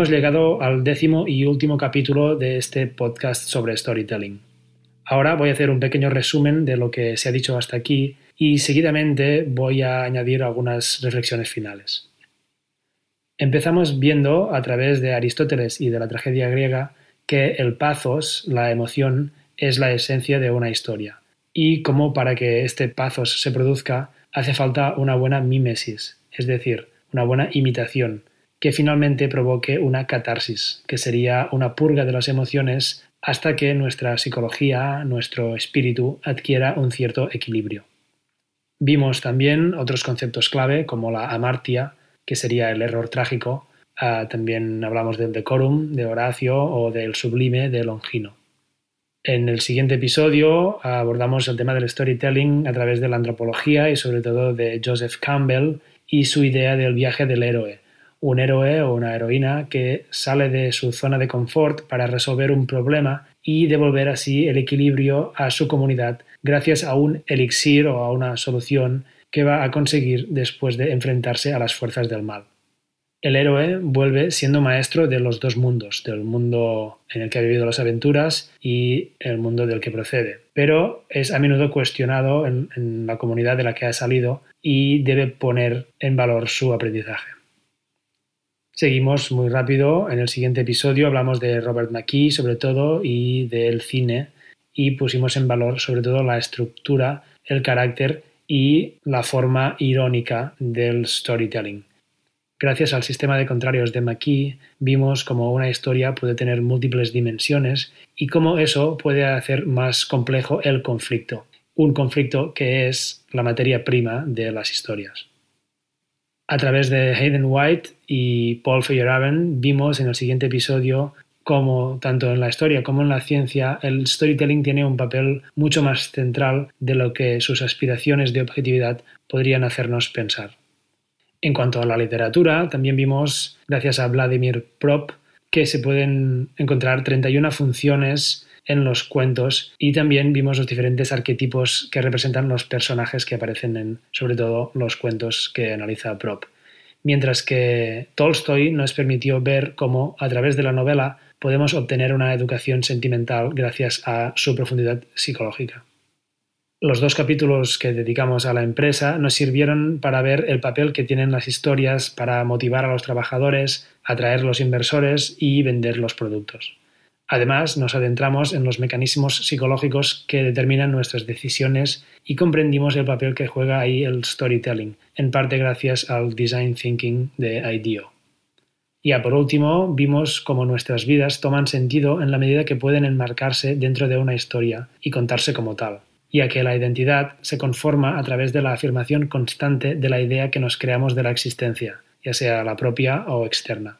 Hemos llegado al décimo y último capítulo de este podcast sobre storytelling. Ahora voy a hacer un pequeño resumen de lo que se ha dicho hasta aquí y seguidamente voy a añadir algunas reflexiones finales. Empezamos viendo a través de Aristóteles y de la tragedia griega que el pathos, la emoción, es la esencia de una historia y cómo para que este pathos se produzca hace falta una buena mímesis, es decir, una buena imitación, que finalmente provoque una catarsis, que sería una purga de las emociones hasta que nuestra psicología, nuestro espíritu adquiera un cierto equilibrio. Vimos también otros conceptos clave como la amartia, que sería el error trágico, ah, también hablamos del decorum de Horacio o del sublime de Longino. En el siguiente episodio abordamos el tema del storytelling a través de la antropología y sobre todo de Joseph Campbell y su idea del viaje del héroe, un héroe o una heroína que sale de su zona de confort para resolver un problema y devolver así el equilibrio a su comunidad gracias a un elixir o a una solución que va a conseguir después de enfrentarse a las fuerzas del mal. El héroe vuelve siendo maestro de los dos mundos, del mundo en el que ha vivido las aventuras y el mundo del que procede, pero es a menudo cuestionado en, la comunidad de la que ha salido y debe poner en valor su aprendizaje. Seguimos muy rápido. En el siguiente episodio hablamos de Robert McKee sobre todo y del cine y pusimos en valor sobre todo la estructura, el carácter y la forma irónica del storytelling. Gracias al sistema de contrarios de McKee, vimos cómo una historia puede tener múltiples dimensiones y cómo eso puede hacer más complejo el conflicto, un conflicto que es la materia prima de las historias. A través de Hayden White y Paul Feyerabend vimos en el siguiente episodio cómo, tanto en la historia como en la ciencia, el storytelling tiene un papel mucho más central de lo que sus aspiraciones de objetividad podrían hacernos pensar. En cuanto a la literatura, también vimos, gracias a Vladimir Prop, que se pueden encontrar 31 funciones en los cuentos y también vimos los diferentes arquetipos que representan los personajes que aparecen en, sobre todo, los cuentos que analiza Prop. Mientras que Tolstoy nos permitió ver cómo, a través de la novela, podemos obtener una educación sentimental gracias a su profundidad psicológica. Los dos capítulos que dedicamos a la empresa nos sirvieron para ver el papel que tienen las historias para motivar a los trabajadores, atraer los inversores y vender los productos. Además, nos adentramos en los mecanismos psicológicos que determinan nuestras decisiones y comprendimos el papel que juega ahí el storytelling, en parte gracias al design thinking de IDEO. Y por último, vimos cómo nuestras vidas toman sentido en la medida que pueden enmarcarse dentro de una historia y contarse como tal y a que la identidad se conforma a través de la afirmación constante de la idea que nos creamos de la existencia, ya sea la propia o externa.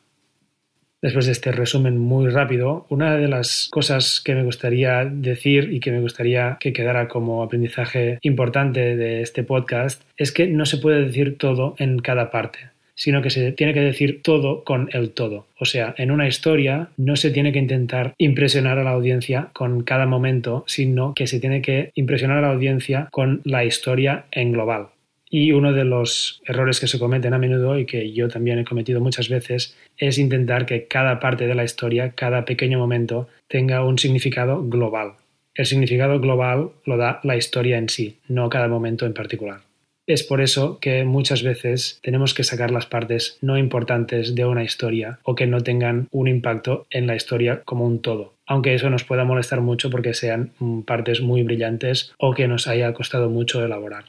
Después de este resumen muy rápido, una de las cosas que me gustaría decir y que me gustaría que quedara como aprendizaje importante de este podcast es que no se puede decir todo en cada parte sino que se tiene que decir todo con el todo. O sea, en una historia no se tiene que intentar impresionar a la audiencia con cada momento, sino que se tiene que impresionar a la audiencia con la historia en global. Y uno de los errores que se cometen a menudo y que yo también he cometido muchas veces es intentar que cada parte de la historia, cada pequeño momento, tenga un significado global. El significado global lo da la historia en sí, no cada momento en particular. Es por eso que muchas veces tenemos que sacar las partes no importantes de una historia o que no tengan un impacto en la historia como un todo, aunque eso nos pueda molestar mucho porque sean mm, partes muy brillantes o que nos haya costado mucho elaborar.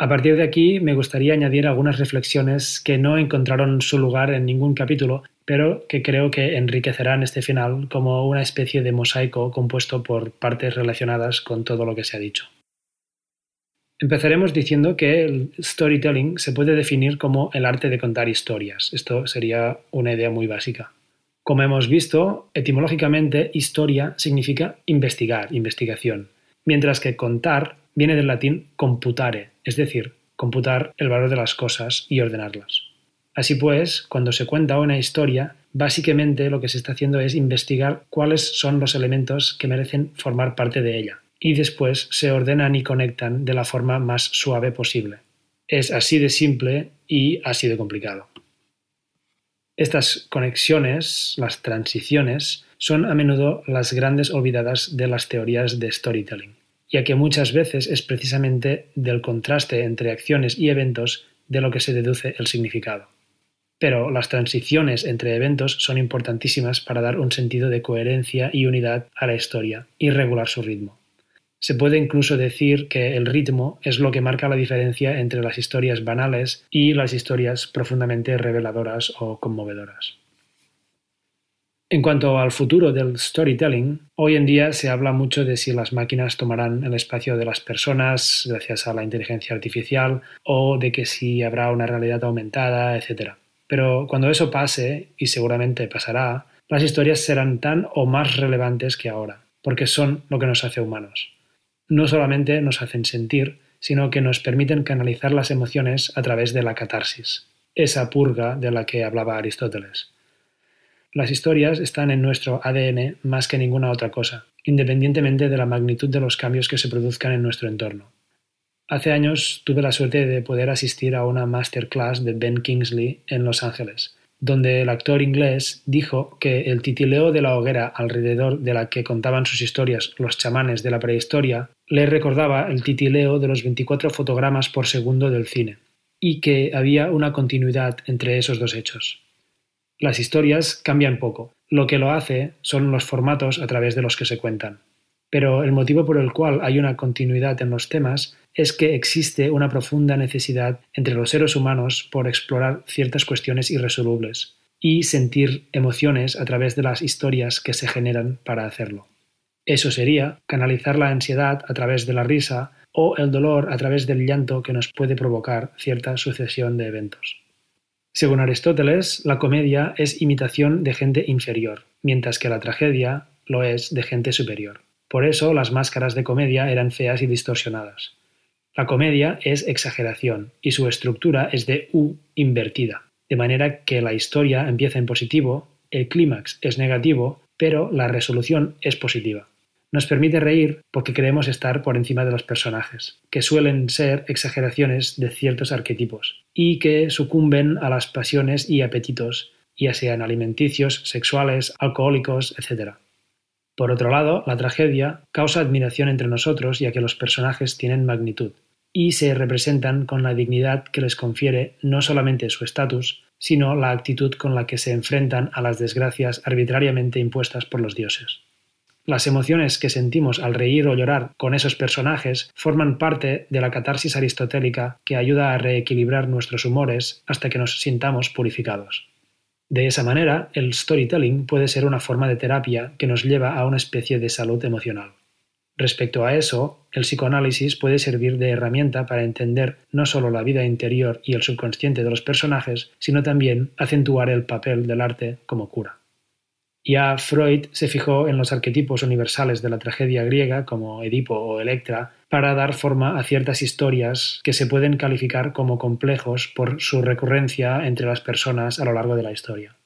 A partir de aquí me gustaría añadir algunas reflexiones que no encontraron su lugar en ningún capítulo, pero que creo que enriquecerán este final como una especie de mosaico compuesto por partes relacionadas con todo lo que se ha dicho. Empezaremos diciendo que el storytelling se puede definir como el arte de contar historias. Esto sería una idea muy básica. Como hemos visto, etimológicamente historia significa investigar, investigación, mientras que contar viene del latín computare, es decir, computar el valor de las cosas y ordenarlas. Así pues, cuando se cuenta una historia, básicamente lo que se está haciendo es investigar cuáles son los elementos que merecen formar parte de ella y después se ordenan y conectan de la forma más suave posible. Es así de simple y así de complicado. Estas conexiones, las transiciones, son a menudo las grandes olvidadas de las teorías de storytelling, ya que muchas veces es precisamente del contraste entre acciones y eventos de lo que se deduce el significado. Pero las transiciones entre eventos son importantísimas para dar un sentido de coherencia y unidad a la historia y regular su ritmo. Se puede incluso decir que el ritmo es lo que marca la diferencia entre las historias banales y las historias profundamente reveladoras o conmovedoras. En cuanto al futuro del storytelling, hoy en día se habla mucho de si las máquinas tomarán el espacio de las personas gracias a la inteligencia artificial o de que si habrá una realidad aumentada, etc. Pero cuando eso pase, y seguramente pasará, las historias serán tan o más relevantes que ahora, porque son lo que nos hace humanos no solamente nos hacen sentir, sino que nos permiten canalizar las emociones a través de la catarsis, esa purga de la que hablaba Aristóteles. Las historias están en nuestro ADN más que ninguna otra cosa, independientemente de la magnitud de los cambios que se produzcan en nuestro entorno. Hace años tuve la suerte de poder asistir a una masterclass de Ben Kingsley en Los Ángeles, donde el actor inglés dijo que el titileo de la hoguera alrededor de la que contaban sus historias los chamanes de la prehistoria le recordaba el titileo de los 24 fotogramas por segundo del cine, y que había una continuidad entre esos dos hechos. Las historias cambian poco, lo que lo hace son los formatos a través de los que se cuentan. Pero el motivo por el cual hay una continuidad en los temas es que existe una profunda necesidad entre los seres humanos por explorar ciertas cuestiones irresolubles y sentir emociones a través de las historias que se generan para hacerlo. Eso sería canalizar la ansiedad a través de la risa o el dolor a través del llanto que nos puede provocar cierta sucesión de eventos. Según Aristóteles, la comedia es imitación de gente inferior, mientras que la tragedia lo es de gente superior. Por eso las máscaras de comedia eran feas y distorsionadas. La comedia es exageración y su estructura es de U invertida, de manera que la historia empieza en positivo, el clímax es negativo, pero la resolución es positiva. Nos permite reír porque creemos estar por encima de los personajes, que suelen ser exageraciones de ciertos arquetipos, y que sucumben a las pasiones y apetitos, ya sean alimenticios, sexuales, alcohólicos, etc. Por otro lado, la tragedia causa admiración entre nosotros ya que los personajes tienen magnitud y se representan con la dignidad que les confiere no solamente su estatus, sino la actitud con la que se enfrentan a las desgracias arbitrariamente impuestas por los dioses. Las emociones que sentimos al reír o llorar con esos personajes forman parte de la catarsis aristotélica que ayuda a reequilibrar nuestros humores hasta que nos sintamos purificados. De esa manera, el storytelling puede ser una forma de terapia que nos lleva a una especie de salud emocional. Respecto a eso, el psicoanálisis puede servir de herramienta para entender no solo la vida interior y el subconsciente de los personajes, sino también acentuar el papel del arte como cura. Ya Freud se fijó en los arquetipos universales de la tragedia griega, como Edipo o Electra, para dar forma a ciertas historias que se pueden calificar como complejos por su recurrencia entre las personas a lo largo de la historia.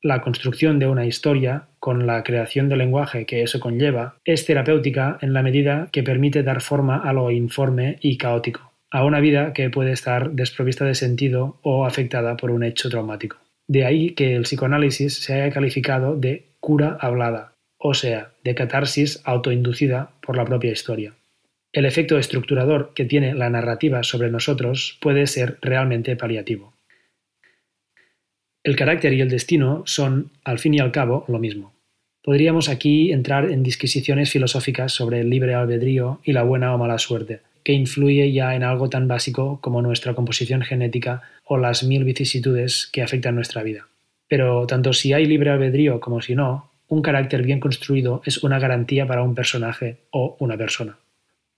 La construcción de una historia, con la creación del lenguaje que eso conlleva, es terapéutica en la medida que permite dar forma a lo informe y caótico, a una vida que puede estar desprovista de sentido o afectada por un hecho traumático. De ahí que el psicoanálisis se haya calificado de cura hablada, o sea, de catarsis autoinducida por la propia historia. El efecto estructurador que tiene la narrativa sobre nosotros puede ser realmente paliativo. El carácter y el destino son, al fin y al cabo, lo mismo. Podríamos aquí entrar en disquisiciones filosóficas sobre el libre albedrío y la buena o mala suerte, que influye ya en algo tan básico como nuestra composición genética o las mil vicisitudes que afectan nuestra vida. Pero tanto si hay libre albedrío como si no, un carácter bien construido es una garantía para un personaje o una persona.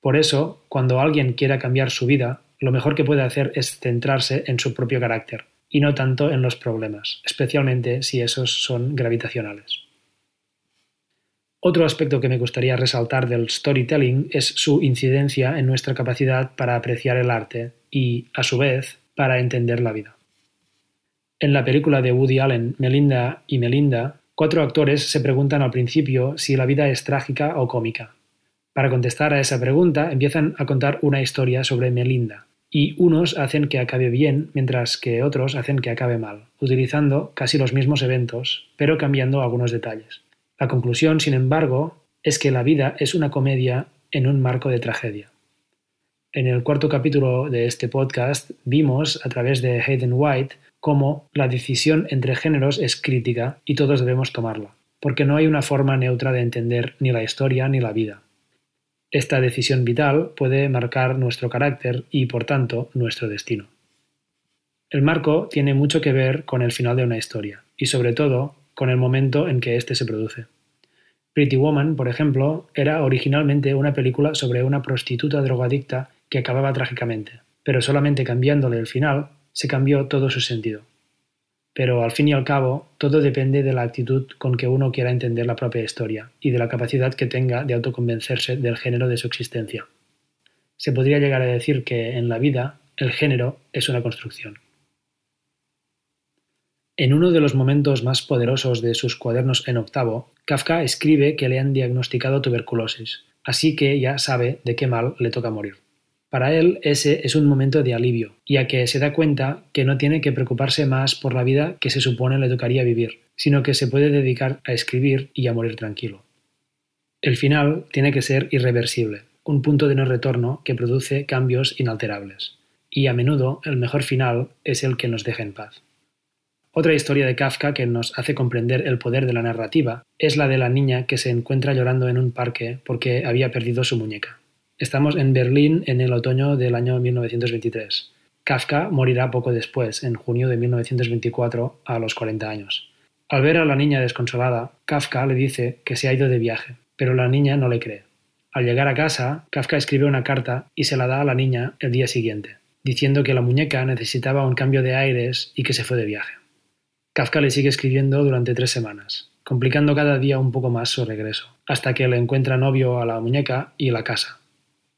Por eso, cuando alguien quiera cambiar su vida, lo mejor que puede hacer es centrarse en su propio carácter, y no tanto en los problemas, especialmente si esos son gravitacionales. Otro aspecto que me gustaría resaltar del storytelling es su incidencia en nuestra capacidad para apreciar el arte y, a su vez, para entender la vida. En la película de Woody Allen, Melinda y Melinda, cuatro actores se preguntan al principio si la vida es trágica o cómica. Para contestar a esa pregunta, empiezan a contar una historia sobre Melinda, y unos hacen que acabe bien mientras que otros hacen que acabe mal, utilizando casi los mismos eventos, pero cambiando algunos detalles. La conclusión, sin embargo, es que la vida es una comedia en un marco de tragedia. En el cuarto capítulo de este podcast vimos, a través de Hayden White, cómo la decisión entre géneros es crítica y todos debemos tomarla, porque no hay una forma neutra de entender ni la historia ni la vida. Esta decisión vital puede marcar nuestro carácter y, por tanto, nuestro destino. El marco tiene mucho que ver con el final de una historia, y sobre todo con el momento en que éste se produce. Pretty Woman, por ejemplo, era originalmente una película sobre una prostituta drogadicta que acababa trágicamente, pero solamente cambiándole el final se cambió todo su sentido. Pero al fin y al cabo, todo depende de la actitud con que uno quiera entender la propia historia y de la capacidad que tenga de autoconvencerse del género de su existencia. Se podría llegar a decir que en la vida el género es una construcción. En uno de los momentos más poderosos de sus cuadernos en octavo, Kafka escribe que le han diagnosticado tuberculosis, así que ya sabe de qué mal le toca morir. Para él ese es un momento de alivio, ya que se da cuenta que no tiene que preocuparse más por la vida que se supone le tocaría vivir, sino que se puede dedicar a escribir y a morir tranquilo. El final tiene que ser irreversible, un punto de no retorno que produce cambios inalterables. Y a menudo el mejor final es el que nos deja en paz. Otra historia de Kafka que nos hace comprender el poder de la narrativa es la de la niña que se encuentra llorando en un parque porque había perdido su muñeca. Estamos en Berlín en el otoño del año 1923. Kafka morirá poco después, en junio de 1924, a los 40 años. Al ver a la niña desconsolada, Kafka le dice que se ha ido de viaje, pero la niña no le cree. Al llegar a casa, Kafka escribe una carta y se la da a la niña el día siguiente, diciendo que la muñeca necesitaba un cambio de aires y que se fue de viaje. Kafka le sigue escribiendo durante tres semanas, complicando cada día un poco más su regreso, hasta que le encuentra novio a la muñeca y la casa.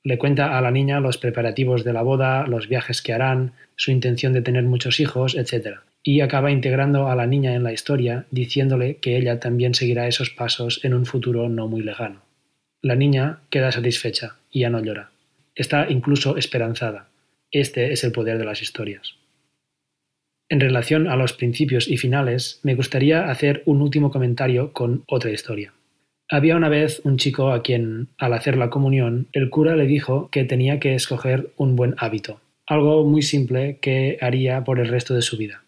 Le cuenta a la niña los preparativos de la boda, los viajes que harán, su intención de tener muchos hijos, etc. Y acaba integrando a la niña en la historia, diciéndole que ella también seguirá esos pasos en un futuro no muy lejano. La niña queda satisfecha y ya no llora. Está incluso esperanzada. Este es el poder de las historias. En relación a los principios y finales, me gustaría hacer un último comentario con otra historia. Había una vez un chico a quien, al hacer la comunión, el cura le dijo que tenía que escoger un buen hábito, algo muy simple que haría por el resto de su vida.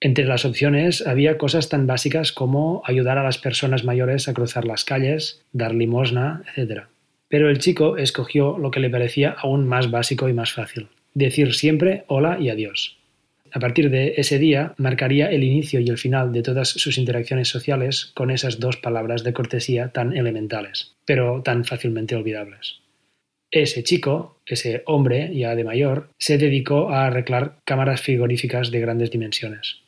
Entre las opciones había cosas tan básicas como ayudar a las personas mayores a cruzar las calles, dar limosna, etc. Pero el chico escogió lo que le parecía aún más básico y más fácil, decir siempre hola y adiós. A partir de ese día marcaría el inicio y el final de todas sus interacciones sociales con esas dos palabras de cortesía tan elementales, pero tan fácilmente olvidables. Ese chico, ese hombre ya de mayor, se dedicó a arreglar cámaras frigoríficas de grandes dimensiones.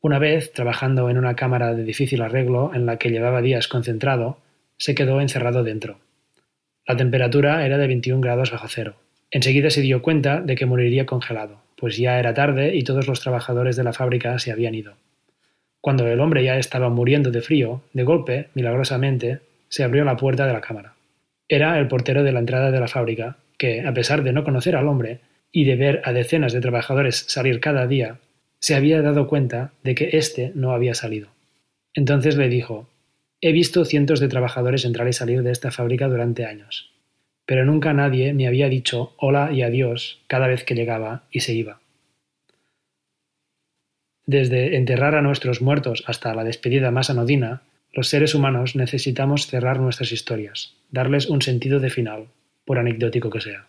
Una vez, trabajando en una cámara de difícil arreglo en la que llevaba días concentrado, se quedó encerrado dentro. La temperatura era de 21 grados bajo cero. Enseguida se dio cuenta de que moriría congelado pues ya era tarde y todos los trabajadores de la fábrica se habían ido. Cuando el hombre ya estaba muriendo de frío, de golpe, milagrosamente, se abrió la puerta de la cámara. Era el portero de la entrada de la fábrica, que, a pesar de no conocer al hombre y de ver a decenas de trabajadores salir cada día, se había dado cuenta de que éste no había salido. Entonces le dijo, He visto cientos de trabajadores entrar y salir de esta fábrica durante años pero nunca nadie me había dicho hola y adiós cada vez que llegaba y se iba. Desde enterrar a nuestros muertos hasta la despedida más anodina, los seres humanos necesitamos cerrar nuestras historias, darles un sentido de final, por anecdótico que sea.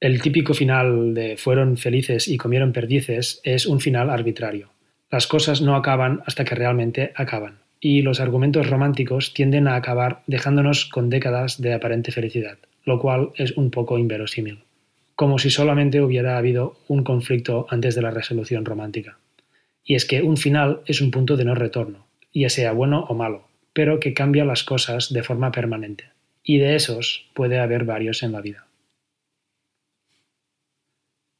El típico final de fueron felices y comieron perdices es un final arbitrario. Las cosas no acaban hasta que realmente acaban, y los argumentos románticos tienden a acabar dejándonos con décadas de aparente felicidad lo cual es un poco inverosímil, como si solamente hubiera habido un conflicto antes de la resolución romántica. Y es que un final es un punto de no retorno, ya sea bueno o malo, pero que cambia las cosas de forma permanente. Y de esos puede haber varios en la vida.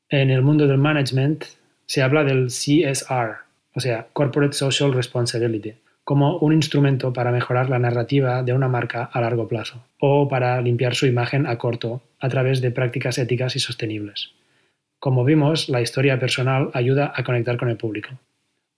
En el mundo del management se habla del CSR, o sea, Corporate Social Responsibility, como un instrumento para mejorar la narrativa de una marca a largo plazo o para limpiar su imagen a corto a través de prácticas éticas y sostenibles. Como vimos, la historia personal ayuda a conectar con el público.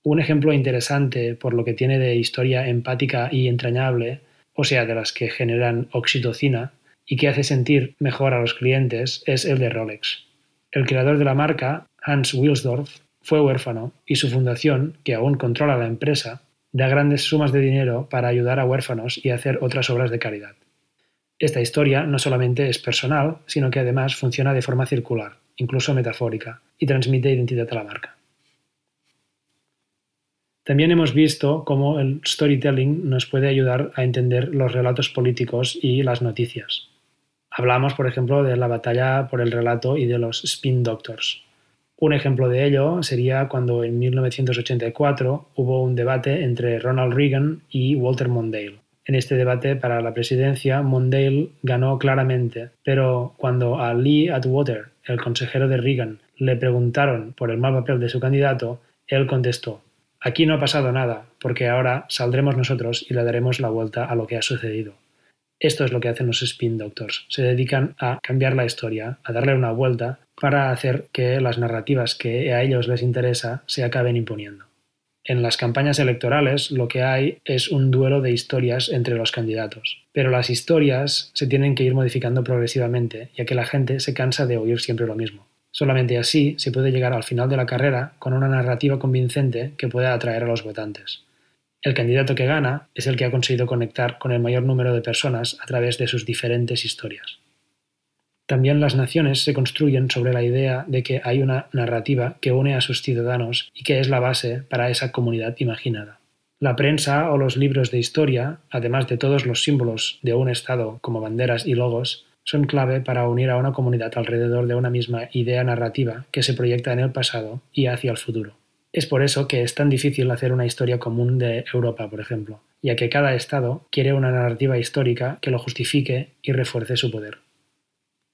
Un ejemplo interesante por lo que tiene de historia empática y entrañable, o sea, de las que generan oxitocina y que hace sentir mejor a los clientes, es el de Rolex. El creador de la marca, Hans Wilsdorf, fue huérfano y su fundación, que aún controla la empresa, da grandes sumas de dinero para ayudar a huérfanos y hacer otras obras de caridad. Esta historia no solamente es personal, sino que además funciona de forma circular, incluso metafórica, y transmite identidad a la marca. También hemos visto cómo el storytelling nos puede ayudar a entender los relatos políticos y las noticias. Hablamos, por ejemplo, de la batalla por el relato y de los spin doctors. Un ejemplo de ello sería cuando en 1984 hubo un debate entre Ronald Reagan y Walter Mondale. En este debate para la presidencia, Mondale ganó claramente, pero cuando a Lee Atwater, el consejero de Reagan, le preguntaron por el mal papel de su candidato, él contestó, aquí no ha pasado nada, porque ahora saldremos nosotros y le daremos la vuelta a lo que ha sucedido. Esto es lo que hacen los spin doctors. Se dedican a cambiar la historia, a darle una vuelta para hacer que las narrativas que a ellos les interesa se acaben imponiendo. En las campañas electorales lo que hay es un duelo de historias entre los candidatos, pero las historias se tienen que ir modificando progresivamente, ya que la gente se cansa de oír siempre lo mismo. Solamente así se puede llegar al final de la carrera con una narrativa convincente que pueda atraer a los votantes. El candidato que gana es el que ha conseguido conectar con el mayor número de personas a través de sus diferentes historias. También las naciones se construyen sobre la idea de que hay una narrativa que une a sus ciudadanos y que es la base para esa comunidad imaginada. La prensa o los libros de historia, además de todos los símbolos de un Estado como banderas y logos, son clave para unir a una comunidad alrededor de una misma idea narrativa que se proyecta en el pasado y hacia el futuro. Es por eso que es tan difícil hacer una historia común de Europa, por ejemplo, ya que cada Estado quiere una narrativa histórica que lo justifique y refuerce su poder.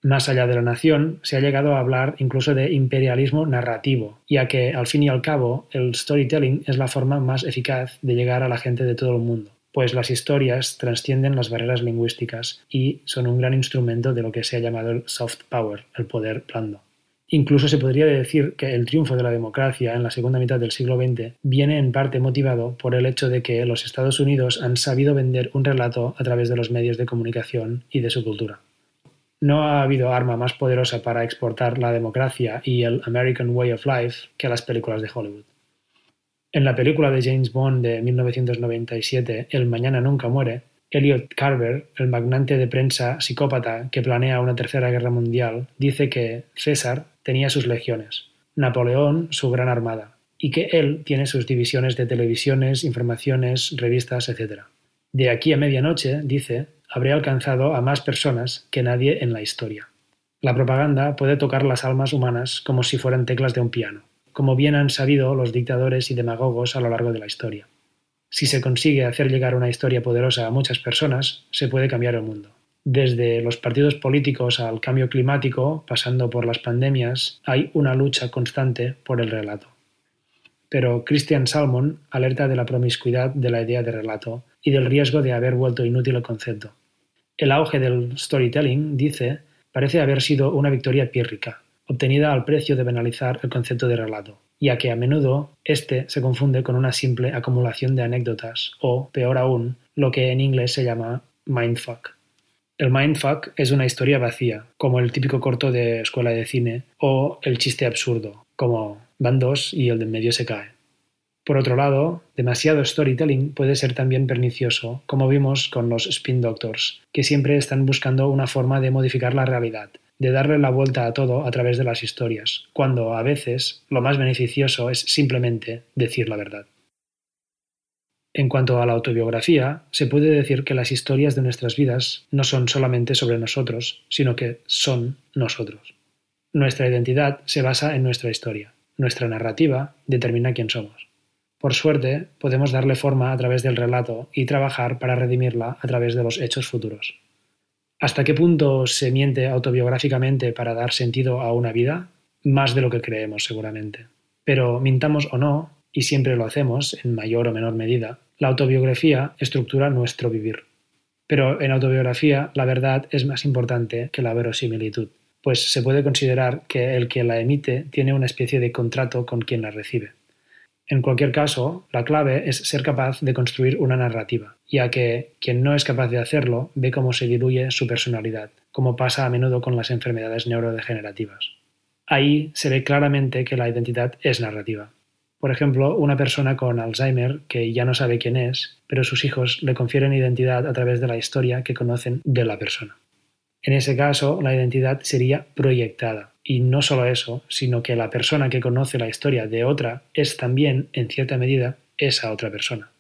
Más allá de la nación, se ha llegado a hablar incluso de imperialismo narrativo, ya que, al fin y al cabo, el storytelling es la forma más eficaz de llegar a la gente de todo el mundo, pues las historias trascienden las barreras lingüísticas y son un gran instrumento de lo que se ha llamado el soft power, el poder blando. Incluso se podría decir que el triunfo de la democracia en la segunda mitad del siglo XX viene en parte motivado por el hecho de que los Estados Unidos han sabido vender un relato a través de los medios de comunicación y de su cultura. No ha habido arma más poderosa para exportar la democracia y el American Way of Life que las películas de Hollywood. En la película de James Bond de 1997, El Mañana Nunca Muere, Elliot Carver, el magnate de prensa psicópata que planea una tercera guerra mundial, dice que César tenía sus legiones, Napoleón su gran armada, y que él tiene sus divisiones de televisiones, informaciones, revistas, etc. De aquí a medianoche, dice, habría alcanzado a más personas que nadie en la historia. La propaganda puede tocar las almas humanas como si fueran teclas de un piano, como bien han sabido los dictadores y demagogos a lo largo de la historia. Si se consigue hacer llegar una historia poderosa a muchas personas, se puede cambiar el mundo. Desde los partidos políticos al cambio climático, pasando por las pandemias, hay una lucha constante por el relato. Pero Christian Salmon alerta de la promiscuidad de la idea de relato y del riesgo de haber vuelto inútil el concepto. El auge del storytelling, dice, parece haber sido una victoria pírrica, obtenida al precio de banalizar el concepto de relato, ya que a menudo éste se confunde con una simple acumulación de anécdotas o, peor aún, lo que en inglés se llama mindfuck. El mindfuck es una historia vacía, como el típico corto de escuela de cine, o el chiste absurdo, como van dos y el de medio se cae. Por otro lado, demasiado storytelling puede ser también pernicioso, como vimos con los spin doctors, que siempre están buscando una forma de modificar la realidad, de darle la vuelta a todo a través de las historias, cuando a veces lo más beneficioso es simplemente decir la verdad. En cuanto a la autobiografía, se puede decir que las historias de nuestras vidas no son solamente sobre nosotros, sino que son nosotros. Nuestra identidad se basa en nuestra historia. Nuestra narrativa determina quién somos. Por suerte, podemos darle forma a través del relato y trabajar para redimirla a través de los hechos futuros. ¿Hasta qué punto se miente autobiográficamente para dar sentido a una vida? Más de lo que creemos, seguramente. Pero mintamos o no, y siempre lo hacemos, en mayor o menor medida, la autobiografía estructura nuestro vivir. Pero en autobiografía la verdad es más importante que la verosimilitud. pues se puede considerar que el que la emite tiene una especie de contrato con quien la recibe. En cualquier caso, la clave es ser capaz de construir una narrativa, ya que quien no es capaz de hacerlo ve cómo se diluye su personalidad, como pasa a menudo con las enfermedades neurodegenerativas. Ahí se ve claramente que la identidad es narrativa. Por ejemplo, una persona con Alzheimer que ya no sabe quién es, pero sus hijos le confieren identidad a través de la historia que conocen de la persona. En ese caso, la identidad sería proyectada. Y no solo eso, sino que la persona que conoce la historia de otra es también, en cierta medida, esa otra persona.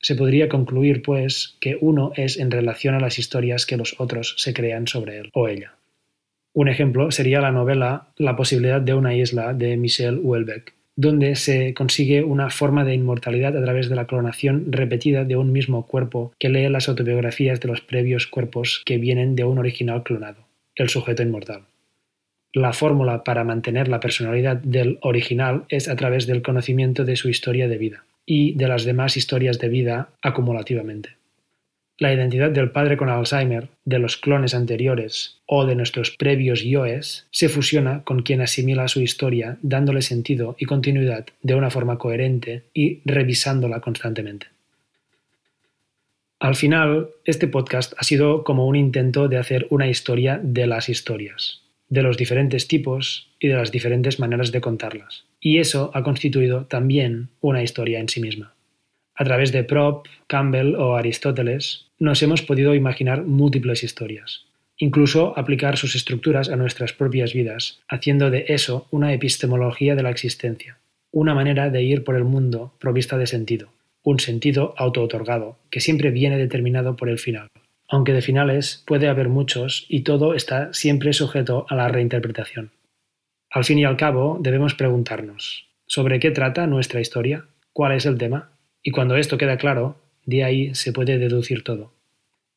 Se podría concluir, pues, que uno es en relación a las historias que los otros se crean sobre él o ella. Un ejemplo sería la novela La posibilidad de una isla de Michel Houellebecq, donde se consigue una forma de inmortalidad a través de la clonación repetida de un mismo cuerpo que lee las autobiografías de los previos cuerpos que vienen de un original clonado, el sujeto inmortal. La fórmula para mantener la personalidad del original es a través del conocimiento de su historia de vida y de las demás historias de vida acumulativamente. La identidad del padre con Alzheimer, de los clones anteriores o de nuestros previos yoes se fusiona con quien asimila su historia, dándole sentido y continuidad de una forma coherente y revisándola constantemente. Al final, este podcast ha sido como un intento de hacer una historia de las historias, de los diferentes tipos y de las diferentes maneras de contarlas. Y eso ha constituido también una historia en sí misma. A través de Prop, Campbell o Aristóteles, nos hemos podido imaginar múltiples historias, incluso aplicar sus estructuras a nuestras propias vidas, haciendo de eso una epistemología de la existencia, una manera de ir por el mundo provista de sentido, un sentido auto-otorgado, que siempre viene determinado por el final. Aunque de finales puede haber muchos y todo está siempre sujeto a la reinterpretación. Al fin y al cabo, debemos preguntarnos, ¿sobre qué trata nuestra historia? ¿Cuál es el tema? Y cuando esto queda claro, de ahí se puede deducir todo.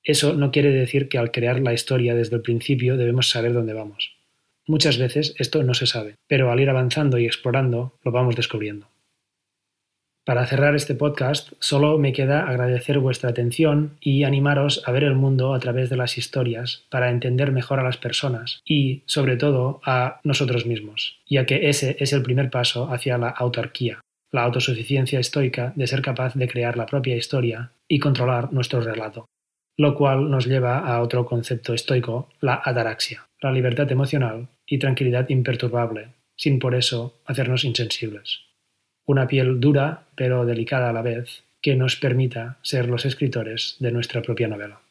Eso no quiere decir que al crear la historia desde el principio debemos saber dónde vamos. Muchas veces esto no se sabe, pero al ir avanzando y explorando lo vamos descubriendo. Para cerrar este podcast, solo me queda agradecer vuestra atención y animaros a ver el mundo a través de las historias para entender mejor a las personas y, sobre todo, a nosotros mismos, ya que ese es el primer paso hacia la autarquía, la autosuficiencia estoica de ser capaz de crear la propia historia y controlar nuestro relato, lo cual nos lleva a otro concepto estoico, la ataraxia, la libertad emocional y tranquilidad imperturbable, sin por eso hacernos insensibles. Una piel dura, pero delicada a la vez, que nos permita ser los escritores de nuestra propia novela.